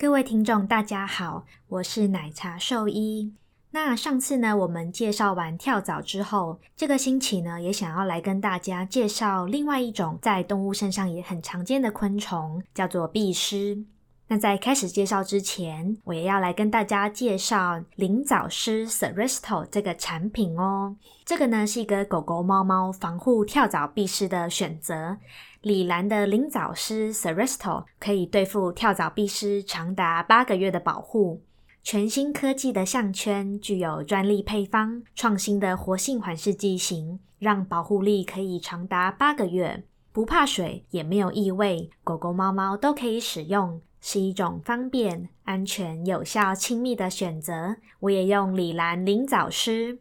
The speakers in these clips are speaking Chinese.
各位听众，大家好，我是奶茶兽医。那上次呢，我们介绍完跳蚤之后，这个星期呢，也想要来跟大家介绍另外一种在动物身上也很常见的昆虫，叫做壁虱。那在开始介绍之前，我也要来跟大家介绍灵藻虱 Seresto 这个产品哦。这个呢是一个狗狗、猫猫防护跳蚤、蜱虱的选择。李兰的灵藻虱 Seresto 可以对付跳蚤、蜱虱长达八个月的保护。全新科技的项圈具有专利配方、创新的活性缓释剂型，让保护力可以长达八个月，不怕水，也没有异味，狗狗、猫猫都可以使用。是一种方便、安全、有效、亲密的选择。我也用李兰灵藻虱，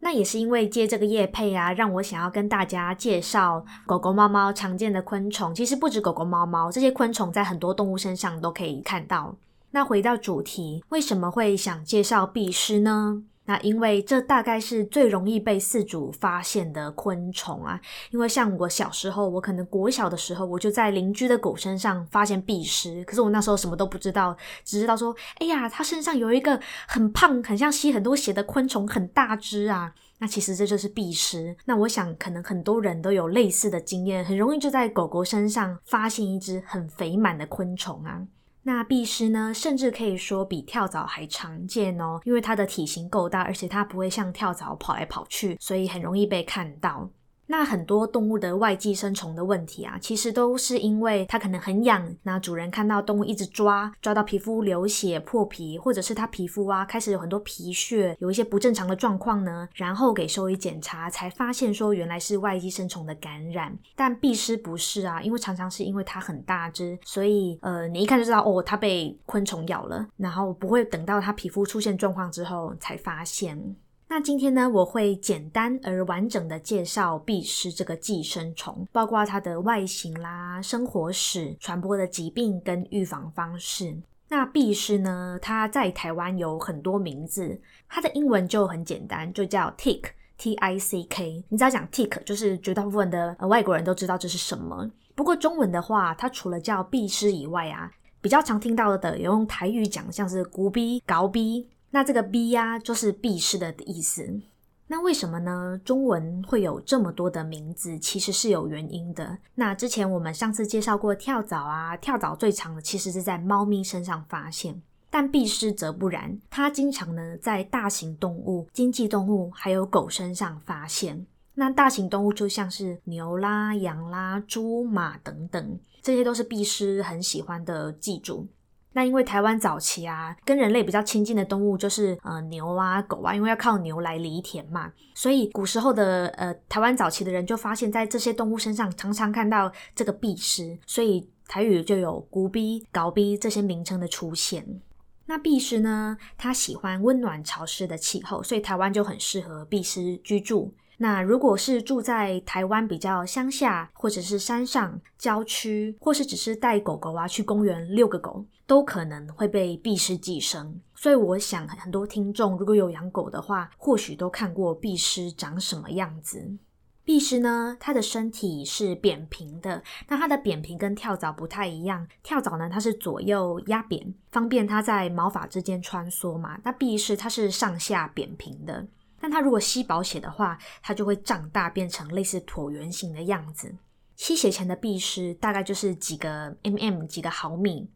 那也是因为借这个叶配啊，让我想要跟大家介绍狗狗、猫猫常见的昆虫。其实不止狗狗、猫猫，这些昆虫在很多动物身上都可以看到。那回到主题，为什么会想介绍壁虱呢？那因为这大概是最容易被饲主发现的昆虫啊，因为像我小时候，我可能国小的时候，我就在邻居的狗身上发现壁虱，可是我那时候什么都不知道，只知道说，哎呀，它身上有一个很胖、很像吸很多血的昆虫，很大只啊。那其实这就是壁虱。那我想，可能很多人都有类似的经验，很容易就在狗狗身上发现一只很肥满的昆虫啊。那壁虱呢，甚至可以说比跳蚤还常见哦，因为它的体型够大，而且它不会像跳蚤跑来跑去，所以很容易被看到。那很多动物的外寄生虫的问题啊，其实都是因为它可能很痒，那主人看到动物一直抓，抓到皮肤流血破皮，或者是它皮肤啊开始有很多皮屑，有一些不正常的状况呢，然后给兽医检查才发现说原来是外寄生虫的感染。但壁虱不是啊，因为常常是因为它很大只，所以呃你一看就知道哦它被昆虫咬了，然后不会等到它皮肤出现状况之后才发现。那今天呢，我会简单而完整的介绍壁虱这个寄生虫，包括它的外形啦、生活史、传播的疾病跟预防方式。那壁虱呢，它在台湾有很多名字，它的英文就很简单，就叫 tick，t i c k。你只要讲 tick，就是绝大部分的外国人都知道这是什么。不过中文的话，它除了叫壁虱以外啊，比较常听到的有用台语讲，像是古逼、高逼。那这个 B 呀，就是避世的意思。那为什么呢？中文会有这么多的名字，其实是有原因的。那之前我们上次介绍过跳蚤啊，跳蚤最长的其实是在猫咪身上发现，但壁虱则不然，它经常呢在大型动物、经济动物还有狗身上发现。那大型动物就像是牛啦、羊啦、猪、马等等，这些都是壁虱很喜欢的寄主。那因为台湾早期啊，跟人类比较亲近的动物就是呃牛啊狗啊，因为要靠牛来犁田嘛，所以古时候的呃台湾早期的人就发现，在这些动物身上常常看到这个壁虱，所以台语就有古壁、搞壁这些名称的出现。那壁虱呢，它喜欢温暖潮湿的气候，所以台湾就很适合壁虱居住。那如果是住在台湾比较乡下，或者是山上郊区，或是只是带狗狗啊去公园遛个狗，都可能会被壁虱寄生。所以我想很多听众如果有养狗的话，或许都看过壁虱长什么样子。壁虱呢，它的身体是扁平的，那它的扁平跟跳蚤不太一样。跳蚤呢，它是左右压扁，方便它在毛发之间穿梭嘛。那壁虱它是上下扁平的。但它如果吸饱血的话，它就会长大，变成类似椭圆形的样子。吸血前的壁虱大概就是几个 mm 几个毫米，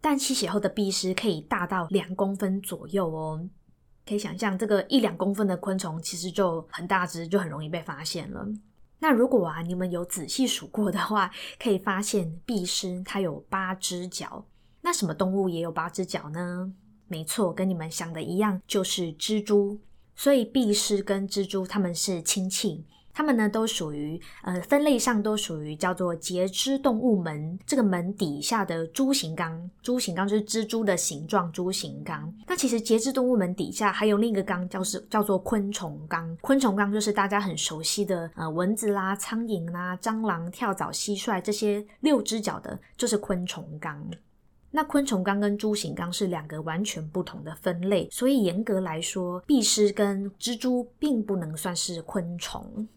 但吸血后的壁虱可以大到两公分左右哦。可以想象，这个一两公分的昆虫其实就很大只，就很容易被发现了。那如果啊，你们有仔细数过的话，可以发现壁虱它有八只脚。那什么动物也有八只脚呢？没错，跟你们想的一样，就是蜘蛛。所以壁虱跟蜘蛛它们是亲戚，它们呢都属于呃分类上都属于叫做节肢动物门这个门底下的蛛形纲。蛛形纲就是蜘蛛的形状，蛛形纲。那其实节肢动物门底下还有另一个纲，叫是叫做昆虫纲。昆虫纲就是大家很熟悉的呃蚊子啦、苍蝇啦、蟑螂、跳蚤、蟋蟀这些六只脚的，就是昆虫纲。那昆虫纲跟蛛形纲是两个完全不同的分类，所以严格来说，壁虱跟蜘蛛并不能算是昆虫。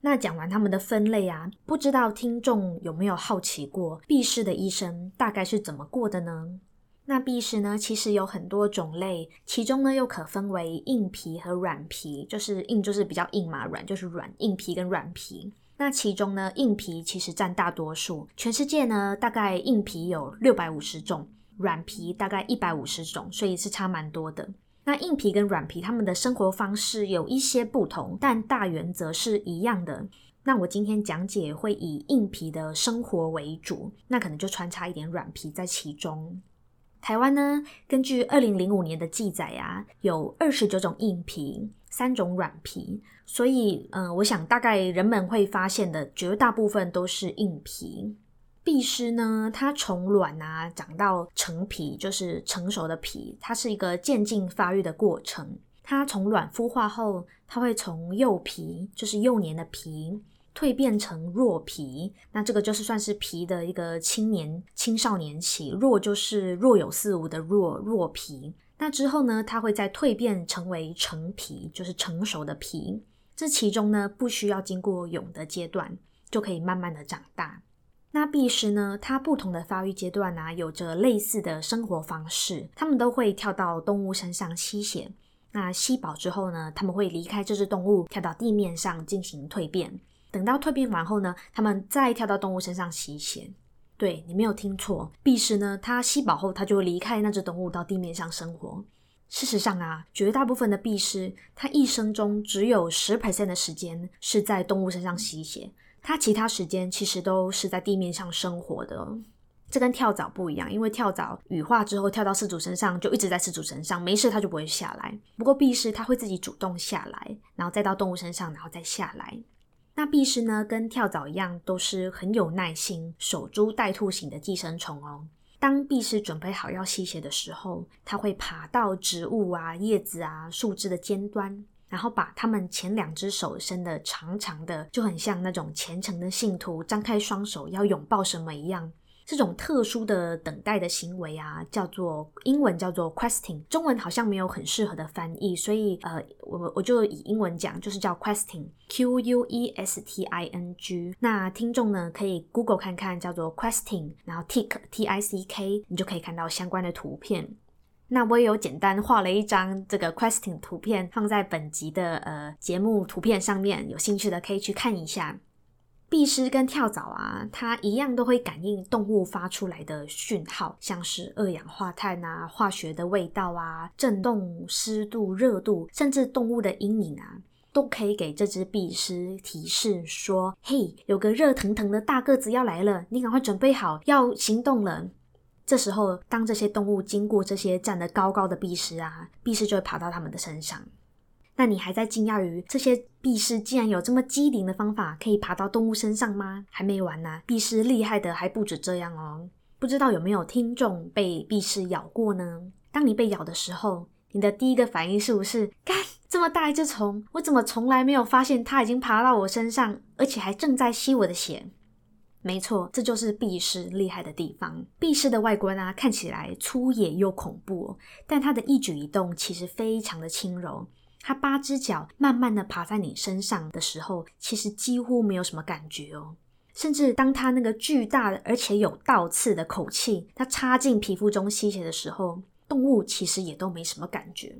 那讲完它们的分类啊，不知道听众有没有好奇过，壁虱的一生大概是怎么过的呢？那壁虱呢，其实有很多种类，其中呢又可分为硬皮和软皮，就是硬就是比较硬嘛，软就是软，硬皮跟软皮。那其中呢，硬皮其实占大多数，全世界呢大概硬皮有六百五十种，软皮大概一百五十种，所以是差蛮多的。那硬皮跟软皮他们的生活方式有一些不同，但大原则是一样的。那我今天讲解会以硬皮的生活为主，那可能就穿插一点软皮在其中。台湾呢，根据二零零五年的记载啊，有二十九种硬皮，三种软皮，所以，嗯，我想大概人们会发现的绝大部分都是硬皮。壁虱呢，它从卵啊长到成皮，就是成熟的皮，它是一个渐进发育的过程。它从卵孵化后，它会从幼皮，就是幼年的皮。蜕变成弱皮，那这个就是算是皮的一个青年、青少年期。弱就是若有似无的弱，弱皮。那之后呢，它会再蜕变成为成皮，就是成熟的皮。这其中呢，不需要经过蛹的阶段，就可以慢慢的长大。那壁虱呢，它不同的发育阶段呢，有着类似的生活方式，它们都会跳到动物身上吸血。那吸饱之后呢，它们会离开这只动物，跳到地面上进行蜕变。等到蜕变完后呢，它们再跳到动物身上吸血。对你没有听错，壁虱呢，它吸饱后，它就离开那只动物到地面上生活。事实上啊，绝大部分的壁虱，它一生中只有十 percent 的时间是在动物身上吸血，它其他时间其实都是在地面上生活的。这跟跳蚤不一样，因为跳蚤羽化之后跳到饲主身上就一直在饲主身上，没事它就不会下来。不过壁虱它会自己主动下来，然后再到动物身上，然后再下来。那壁虱呢，跟跳蚤一样，都是很有耐心、守株待兔型的寄生虫哦。当壁虱准备好要吸血的时候，它会爬到植物啊、叶子啊、树枝的尖端，然后把它们前两只手伸得长长的，就很像那种虔诚的信徒张开双手要拥抱什么一样。这种特殊的等待的行为啊，叫做英文叫做 questing，中文好像没有很适合的翻译，所以呃，我我就以英文讲，就是叫 questing，Q U E S T I N G。那听众呢可以 Google 看看叫做 questing，然后 tick T I C K，你就可以看到相关的图片。那我也有简单画了一张这个 questing 图片，放在本集的呃节目图片上面，有兴趣的可以去看一下。壁虱跟跳蚤啊，它一样都会感应动物发出来的讯号，像是二氧化碳啊、化学的味道啊、震动、湿度、热度，甚至动物的阴影啊，都可以给这只壁虱提示说：“嘿，有个热腾腾的大个子要来了，你赶快准备好要行动了。”这时候，当这些动物经过这些站得高高的壁虱啊，壁虱就会爬到它们的身上。那你还在惊讶于这些壁虱竟然有这么机灵的方法可以爬到动物身上吗？还没完呢，壁虱厉害的还不止这样哦。不知道有没有听众被壁虱咬过呢？当你被咬的时候，你的第一个反应是不是？干这么大一只虫，我怎么从来没有发现它已经爬到我身上，而且还正在吸我的血？没错，这就是壁虱厉害的地方。壁虱的外观啊，看起来粗野又恐怖，但它的一举一动其实非常的轻柔。它八只脚慢慢的爬在你身上的时候，其实几乎没有什么感觉哦。甚至当它那个巨大的而且有倒刺的口气，它插进皮肤中吸血的时候，动物其实也都没什么感觉。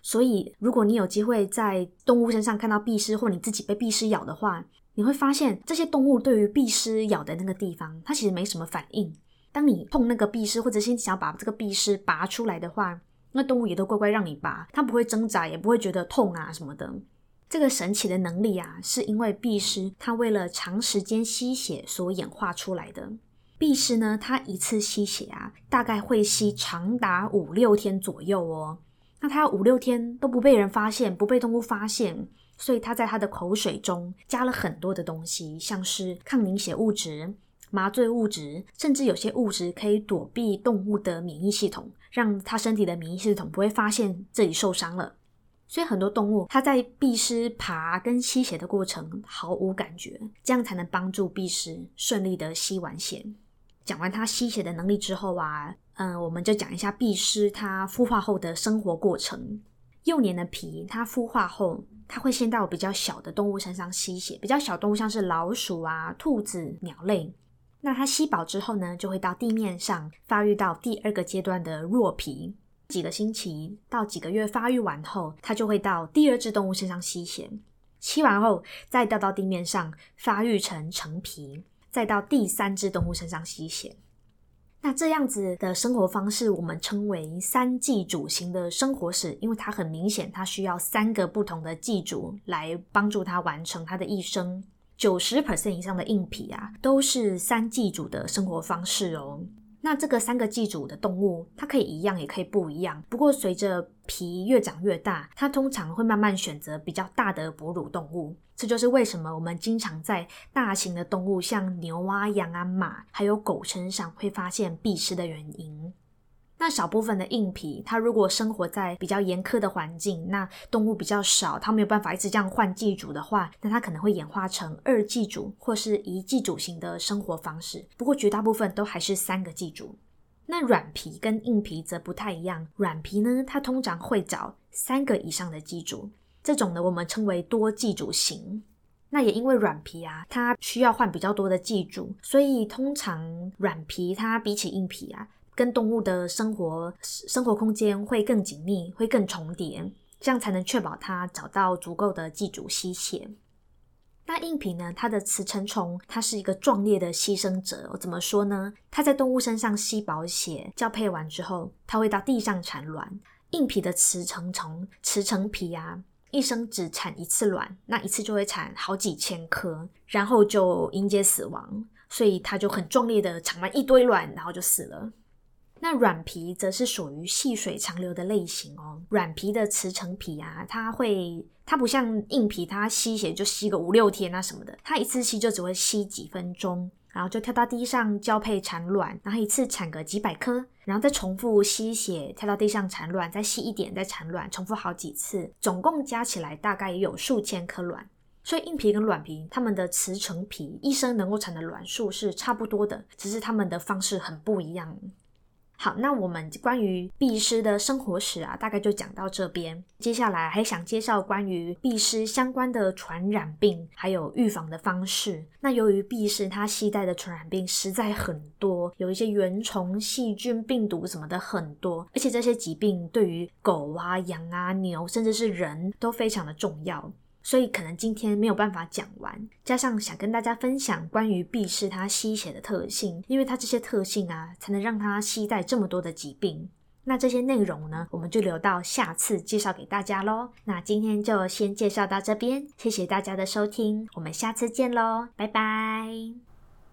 所以，如果你有机会在动物身上看到壁虱，或你自己被壁虱咬的话，你会发现这些动物对于壁虱咬的那个地方，它其实没什么反应。当你碰那个壁虱，或者是想要把这个壁虱拔出来的话，那动物也都乖乖让你拔，它不会挣扎，也不会觉得痛啊什么的。这个神奇的能力啊，是因为壁虱它为了长时间吸血所演化出来的。壁虱呢，它一次吸血啊，大概会吸长达五六天左右哦。那它五六天都不被人发现，不被动物发现，所以它在它的口水中加了很多的东西，像是抗凝血物质。麻醉物质，甚至有些物质可以躲避动物的免疫系统，让它身体的免疫系统不会发现这里受伤了。所以很多动物它在壁虱爬跟吸血的过程毫无感觉，这样才能帮助壁虱顺利的吸完血。讲完它吸血的能力之后啊，嗯，我们就讲一下壁虱它孵化后的生活过程。幼年的皮它孵化后，它会先到比较小的动物身上吸血，比较小动物像是老鼠啊、兔子、鸟类。那它吸饱之后呢，就会到地面上发育到第二个阶段的弱皮。几个星期到几个月发育完后，它就会到第二只动物身上吸血，吸完后再掉到地面上发育成成皮，再到第三只动物身上吸血。那这样子的生活方式，我们称为三寄主型的生活史，因为它很明显，它需要三个不同的寄主来帮助它完成它的一生。九十 percent 以上的硬皮啊，都是三寄主的生活方式哦。那这个三个寄主的动物，它可以一样，也可以不一样。不过随着皮越长越大，它通常会慢慢选择比较大的哺乳动物。这就是为什么我们经常在大型的动物，像牛啊、羊啊、马，还有狗身上会发现闭虱的原因。那少部分的硬皮，它如果生活在比较严苛的环境，那动物比较少，它没有办法一直这样换寄主的话，那它可能会演化成二寄主或是一寄主型的生活方式。不过绝大部分都还是三个寄主。那软皮跟硬皮则不太一样，软皮呢，它通常会找三个以上的寄主，这种呢我们称为多寄主型。那也因为软皮啊，它需要换比较多的寄主，所以通常软皮它比起硬皮啊。跟动物的生活生活空间会更紧密，会更重叠，这样才能确保它找到足够的寄主吸血。那硬皮呢？它的雌成虫，它是一个壮烈的牺牲者。我怎么说呢？它在动物身上吸饱血，交配完之后，它会到地上产卵。硬皮的雌成虫，雌成皮啊，一生只产一次卵，那一次就会产好几千颗，然后就迎接死亡。所以它就很壮烈的产完一堆卵，然后就死了。那软皮则是属于细水长流的类型哦。软皮的雌成皮啊，它会，它不像硬皮，它吸血就吸个五六天啊什么的，它一次吸就只会吸几分钟，然后就跳到地上交配产卵，然后一次产个几百颗，然后再重复吸血，跳到地上产卵，再吸一点，再产卵，重复好几次，总共加起来大概也有数千颗卵。所以硬皮跟软皮，它们的雌成皮一生能够产的卵数是差不多的，只是它们的方式很不一样。好，那我们关于壁虱的生活史啊，大概就讲到这边。接下来还想介绍关于壁虱相关的传染病，还有预防的方式。那由于壁虱它携带的传染病实在很多，有一些原虫、细菌、病毒什么的很多，而且这些疾病对于狗啊、羊啊、牛，甚至是人都非常的重要。所以可能今天没有办法讲完，加上想跟大家分享关于避世它吸血的特性，因为它这些特性啊，才能让它吸带这么多的疾病。那这些内容呢，我们就留到下次介绍给大家喽。那今天就先介绍到这边，谢谢大家的收听，我们下次见喽，拜拜。